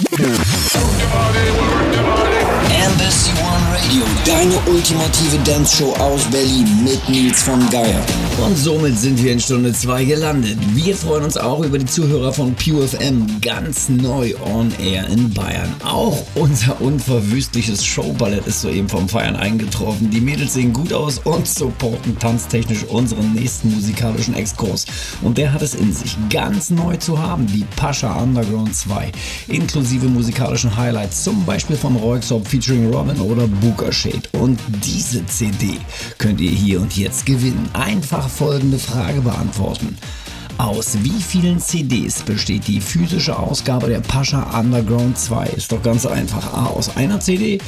Yeah. Ultimative Dance-Show aus Berlin mit Nils von Geier. Und somit sind wir in Stunde 2 gelandet. Wir freuen uns auch über die Zuhörer von PureFM, ganz neu on air in Bayern. Auch unser unverwüstliches Showballett ist soeben vom Feiern eingetroffen. Die Mädels sehen gut aus und supporten tanztechnisch unseren nächsten musikalischen Exkurs. Und der hat es in sich, ganz neu zu haben, die Pascha Underground 2, inklusive musikalischen Highlights, zum Beispiel von Royxop featuring Robin oder Booker Shade. Und diese CD könnt ihr hier und jetzt gewinnen. Einfach folgende Frage beantworten. Aus wie vielen CDs besteht die physische Ausgabe der Pascha Underground 2? Ist doch ganz einfach. A aus einer CD,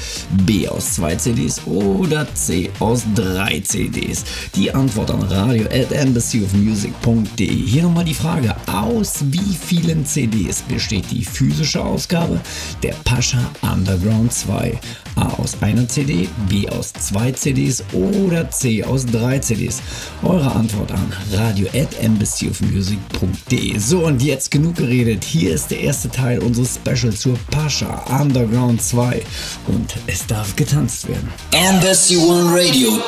B aus zwei CDs oder C aus drei CDs? Die Antwort an radio at embassyofmusic.de. Hier nochmal die Frage. Aus wie vielen CDs besteht die physische Ausgabe der Pascha Underground 2? A aus einer CD, B aus zwei CDs oder C aus drei CDs? Eure Antwort an radio at embassyofmusic.de music.de. So, und jetzt genug geredet. Hier ist der erste Teil unseres Specials zur Pascha Underground 2. Und es darf getanzt werden. Embassy One Radio.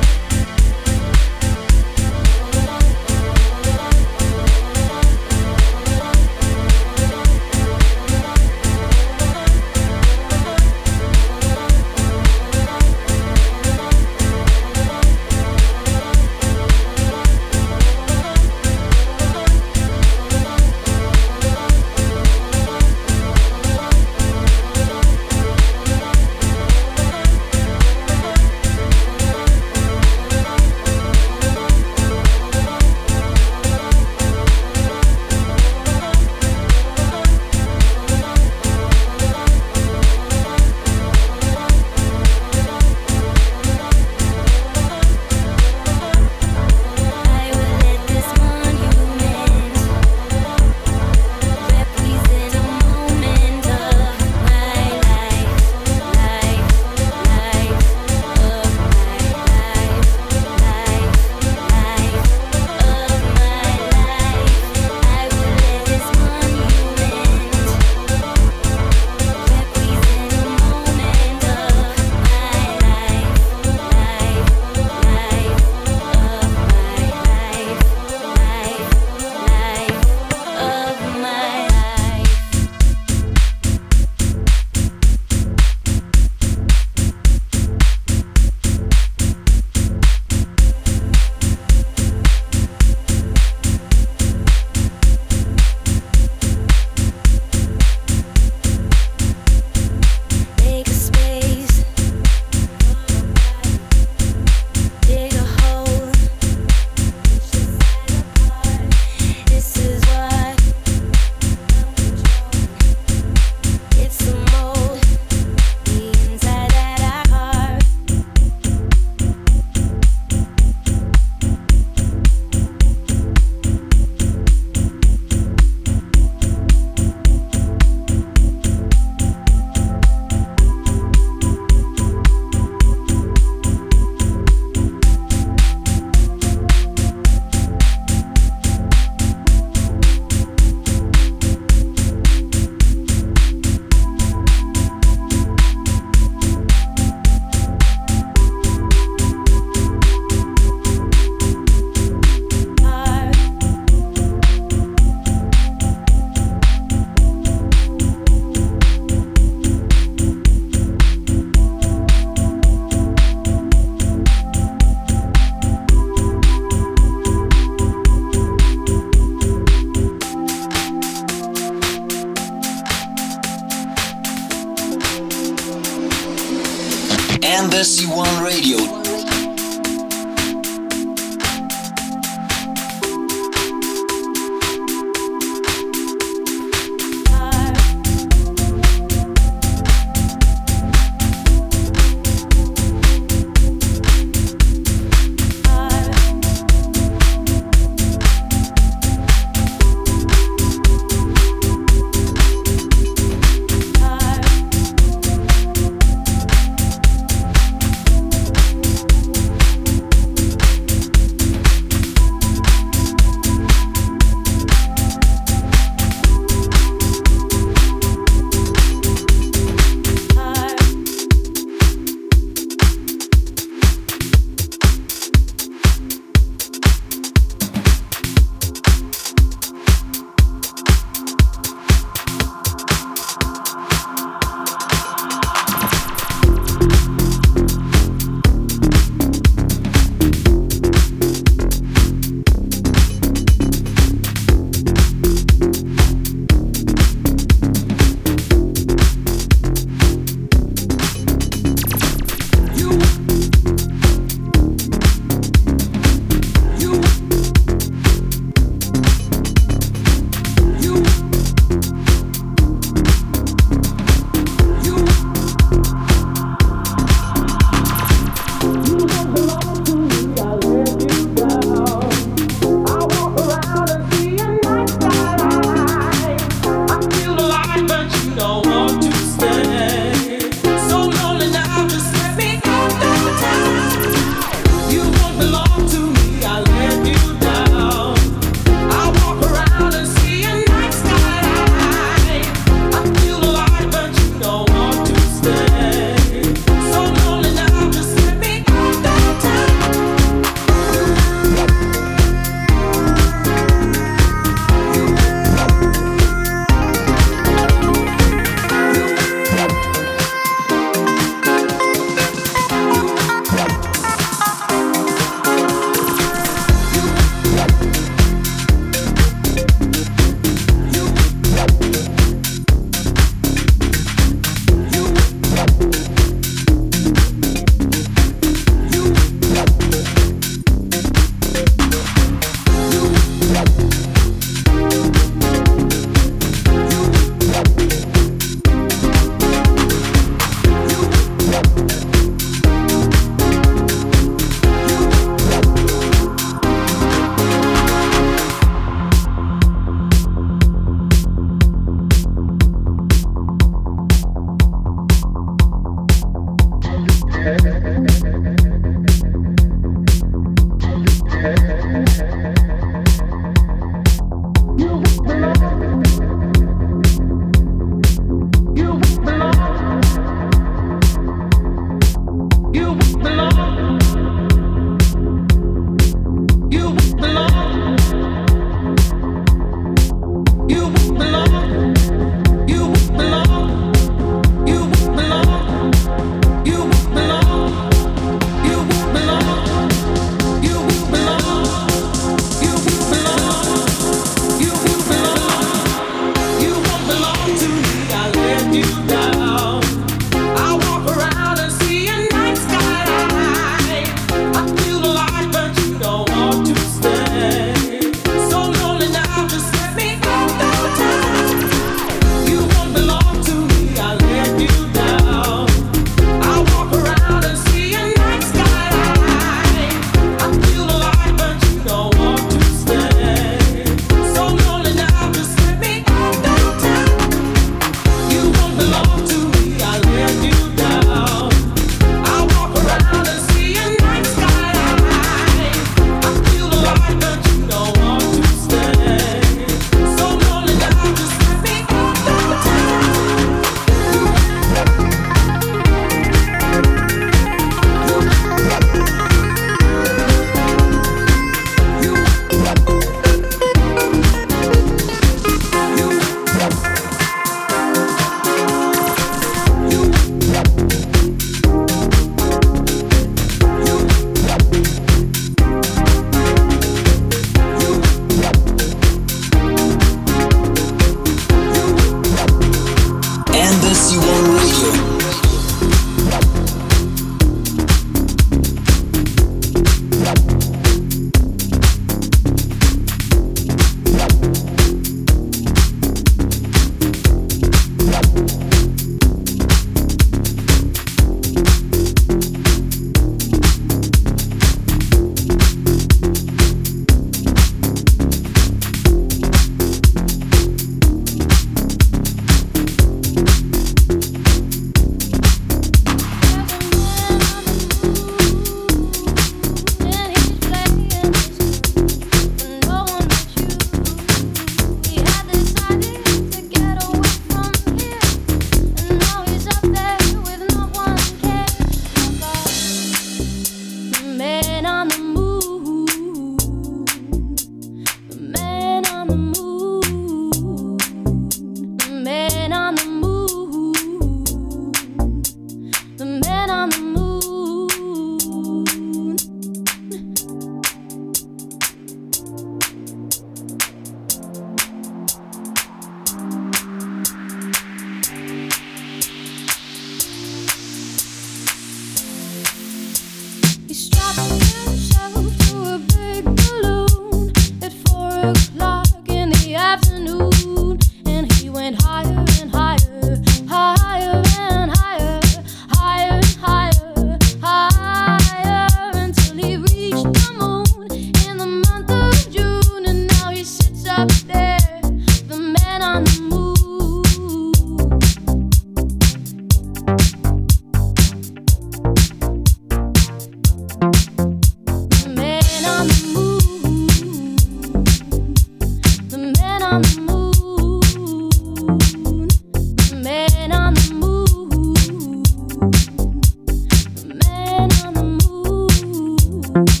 you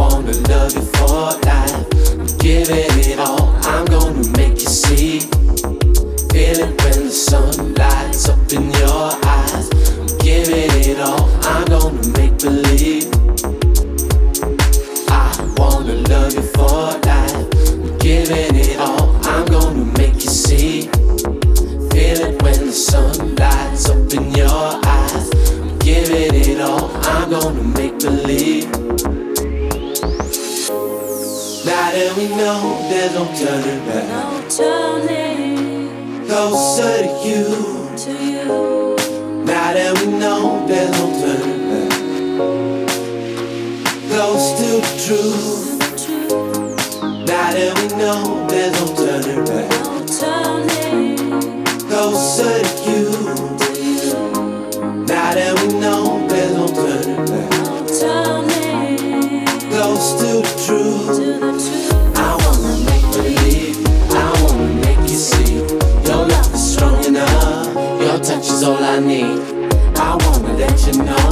wanna love you for life. I'm giving it all, I'm gonna make you see. Feel it when the sun lights up in your eyes. I'm giving it all, I'm gonna make believe. I wanna love you for life. I'm giving it all, I'm gonna make you see. Feel it when the sun lights up in your eyes. I'm giving it all, I'm gonna make believe. we know there's no turning back. No turning. Closer to you. To you. Now that we know there's no turning back. Close to the truth. truth. Now that we know there's no turning back. No turning. Closer. To you. Now that we know. I need. I wanna let you know,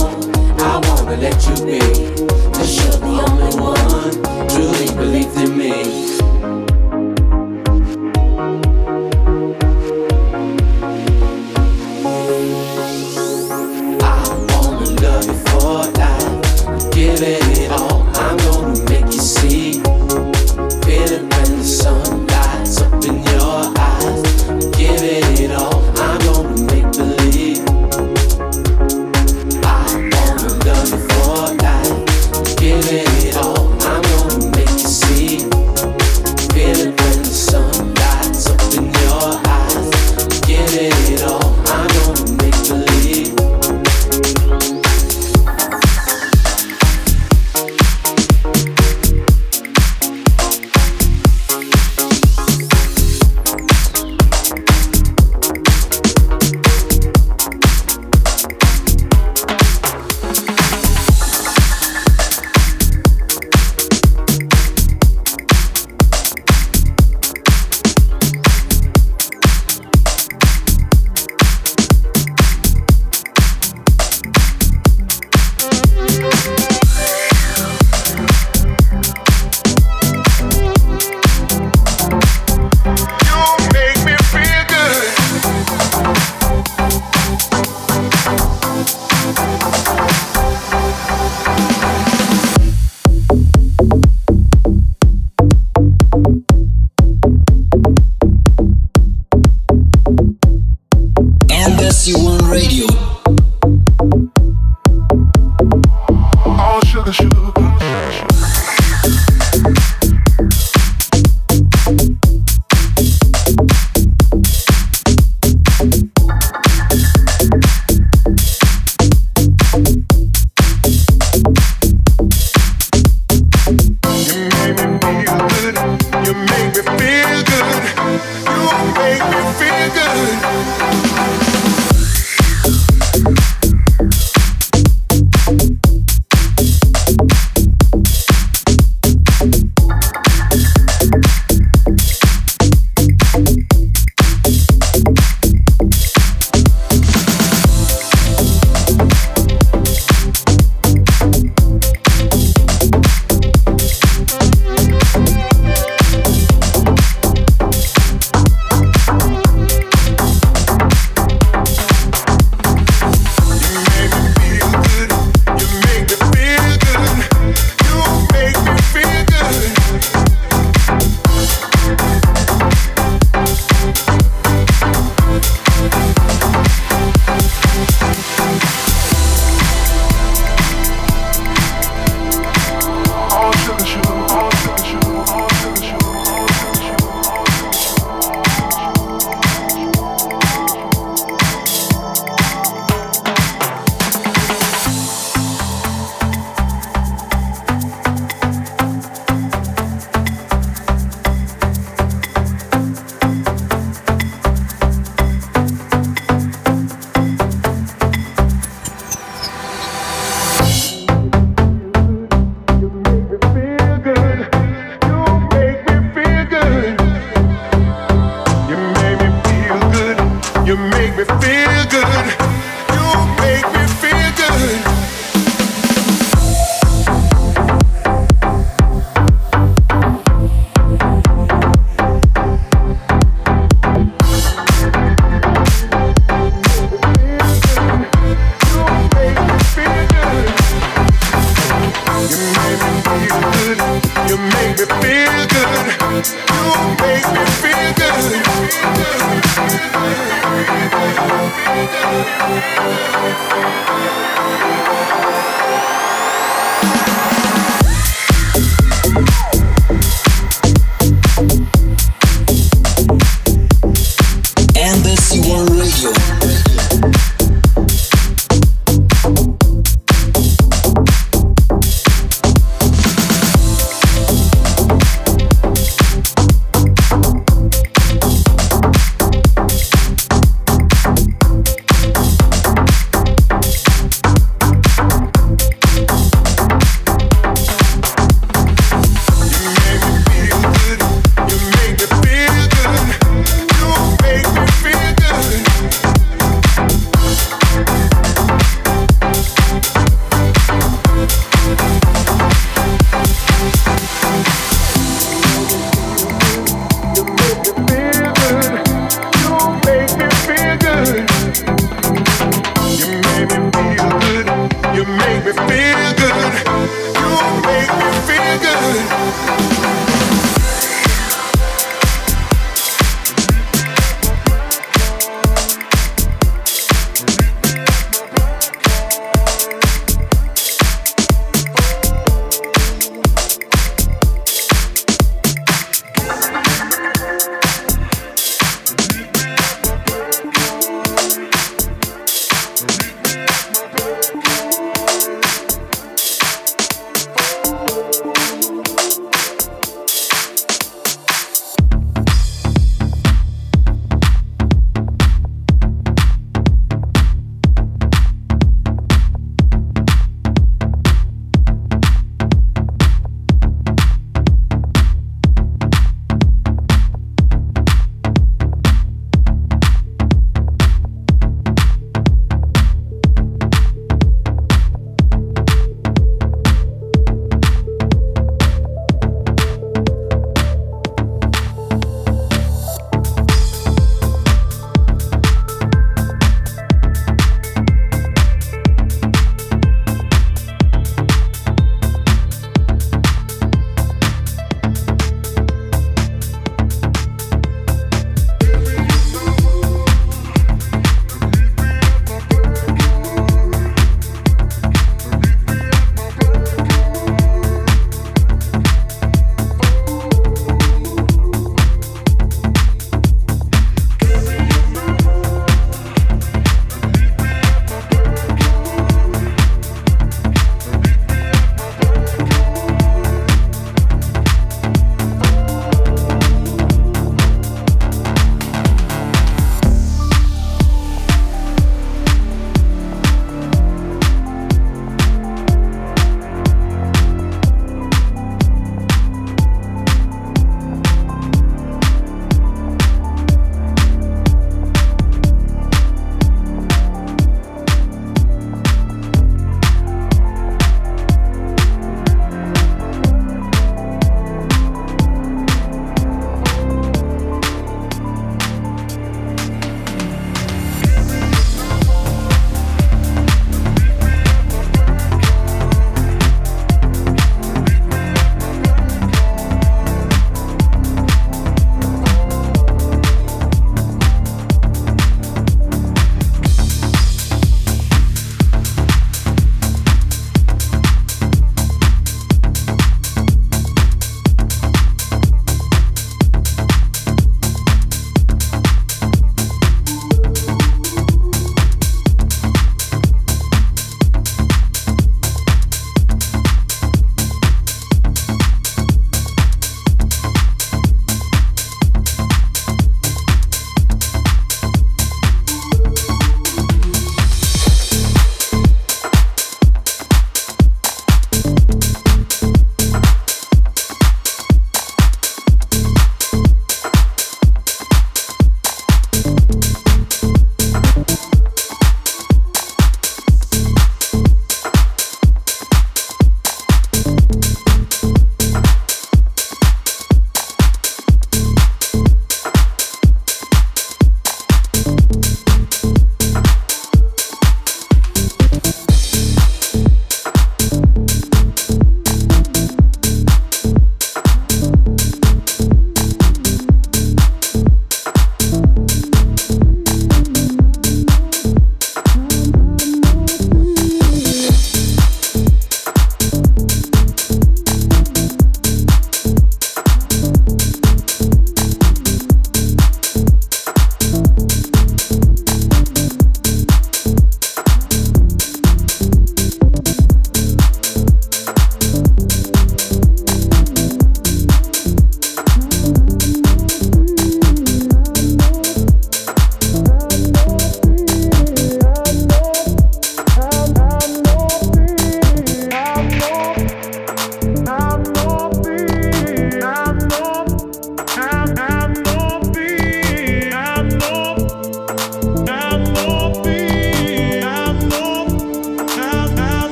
I wanna let you be. Cause you're the only one truly believes in me. I wanna love you for life, give it all. I'm going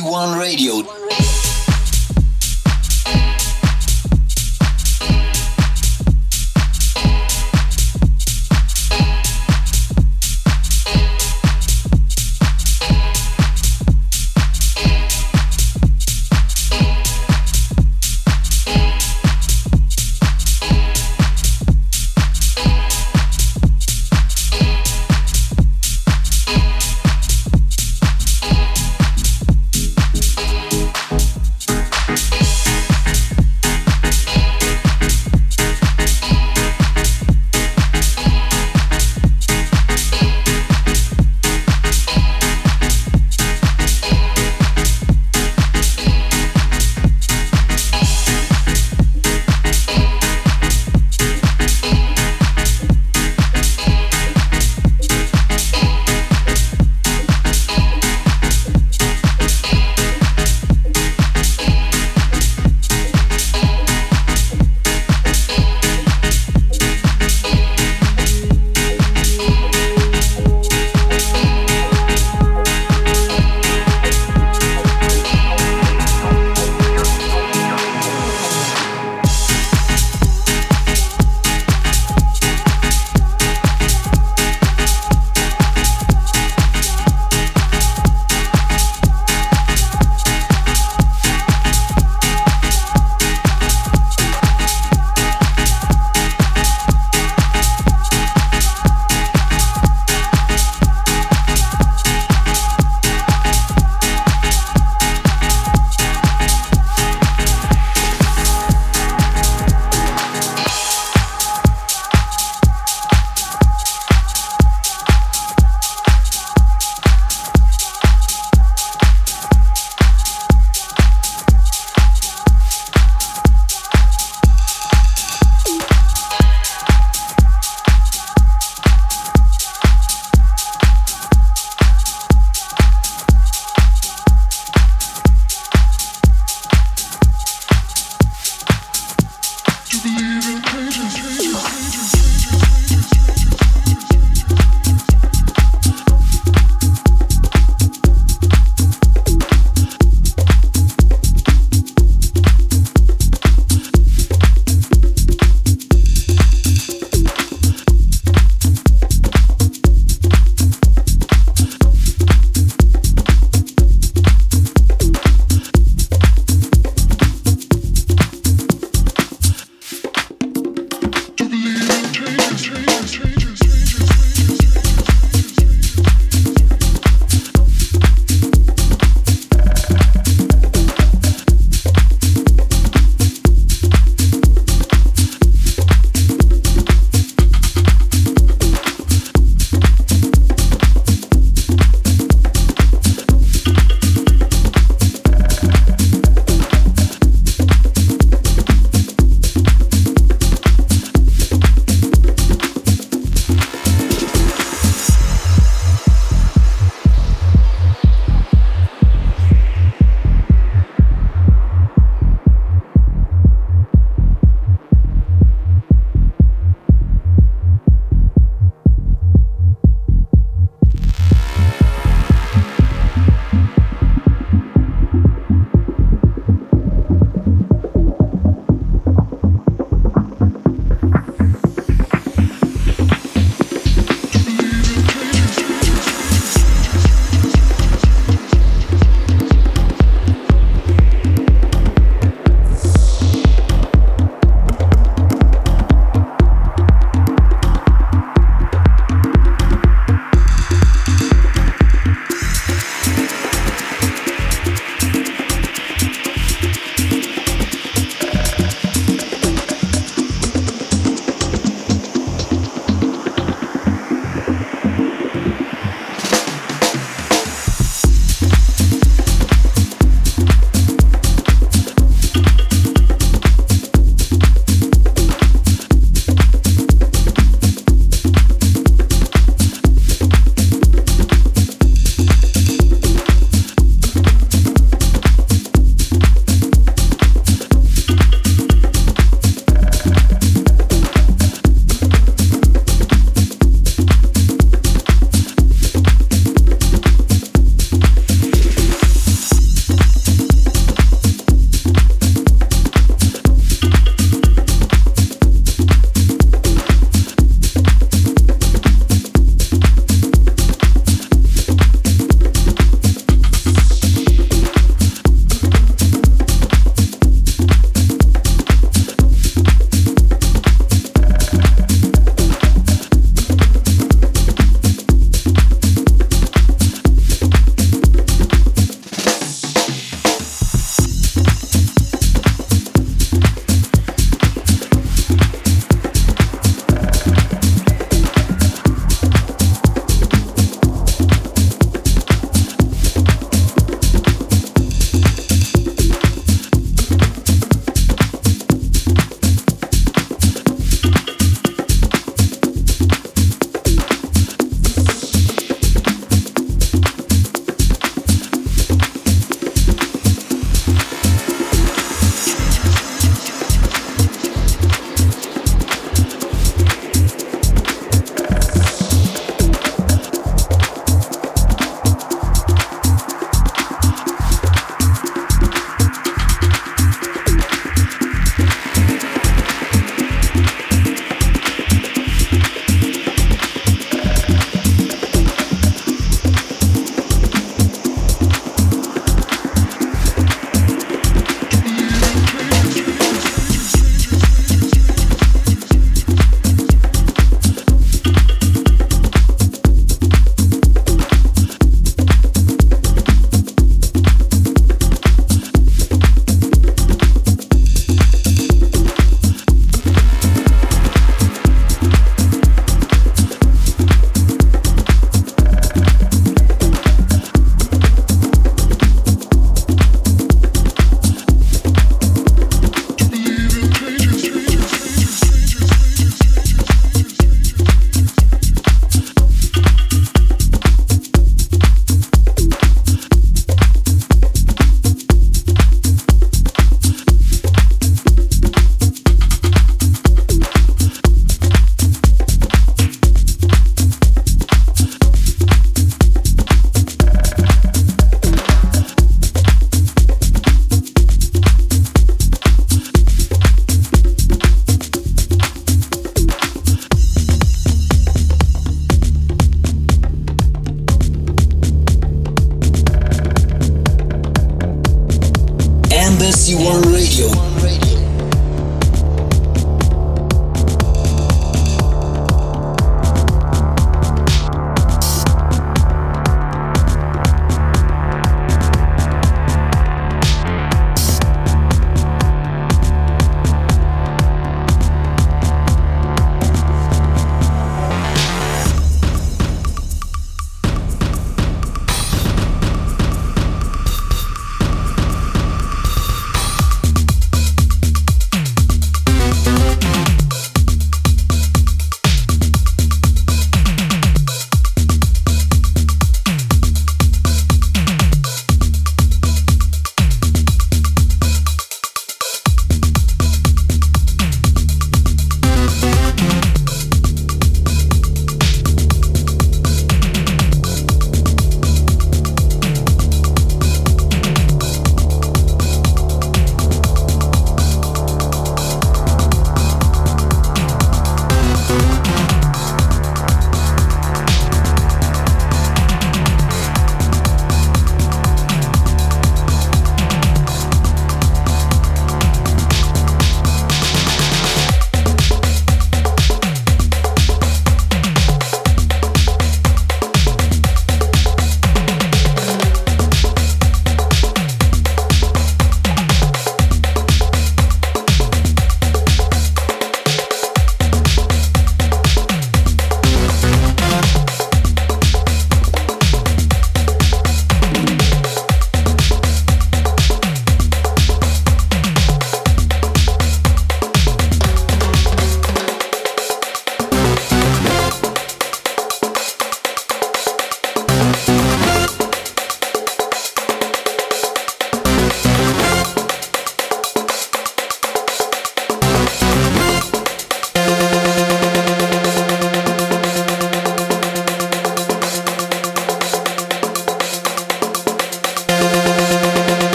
One Radio.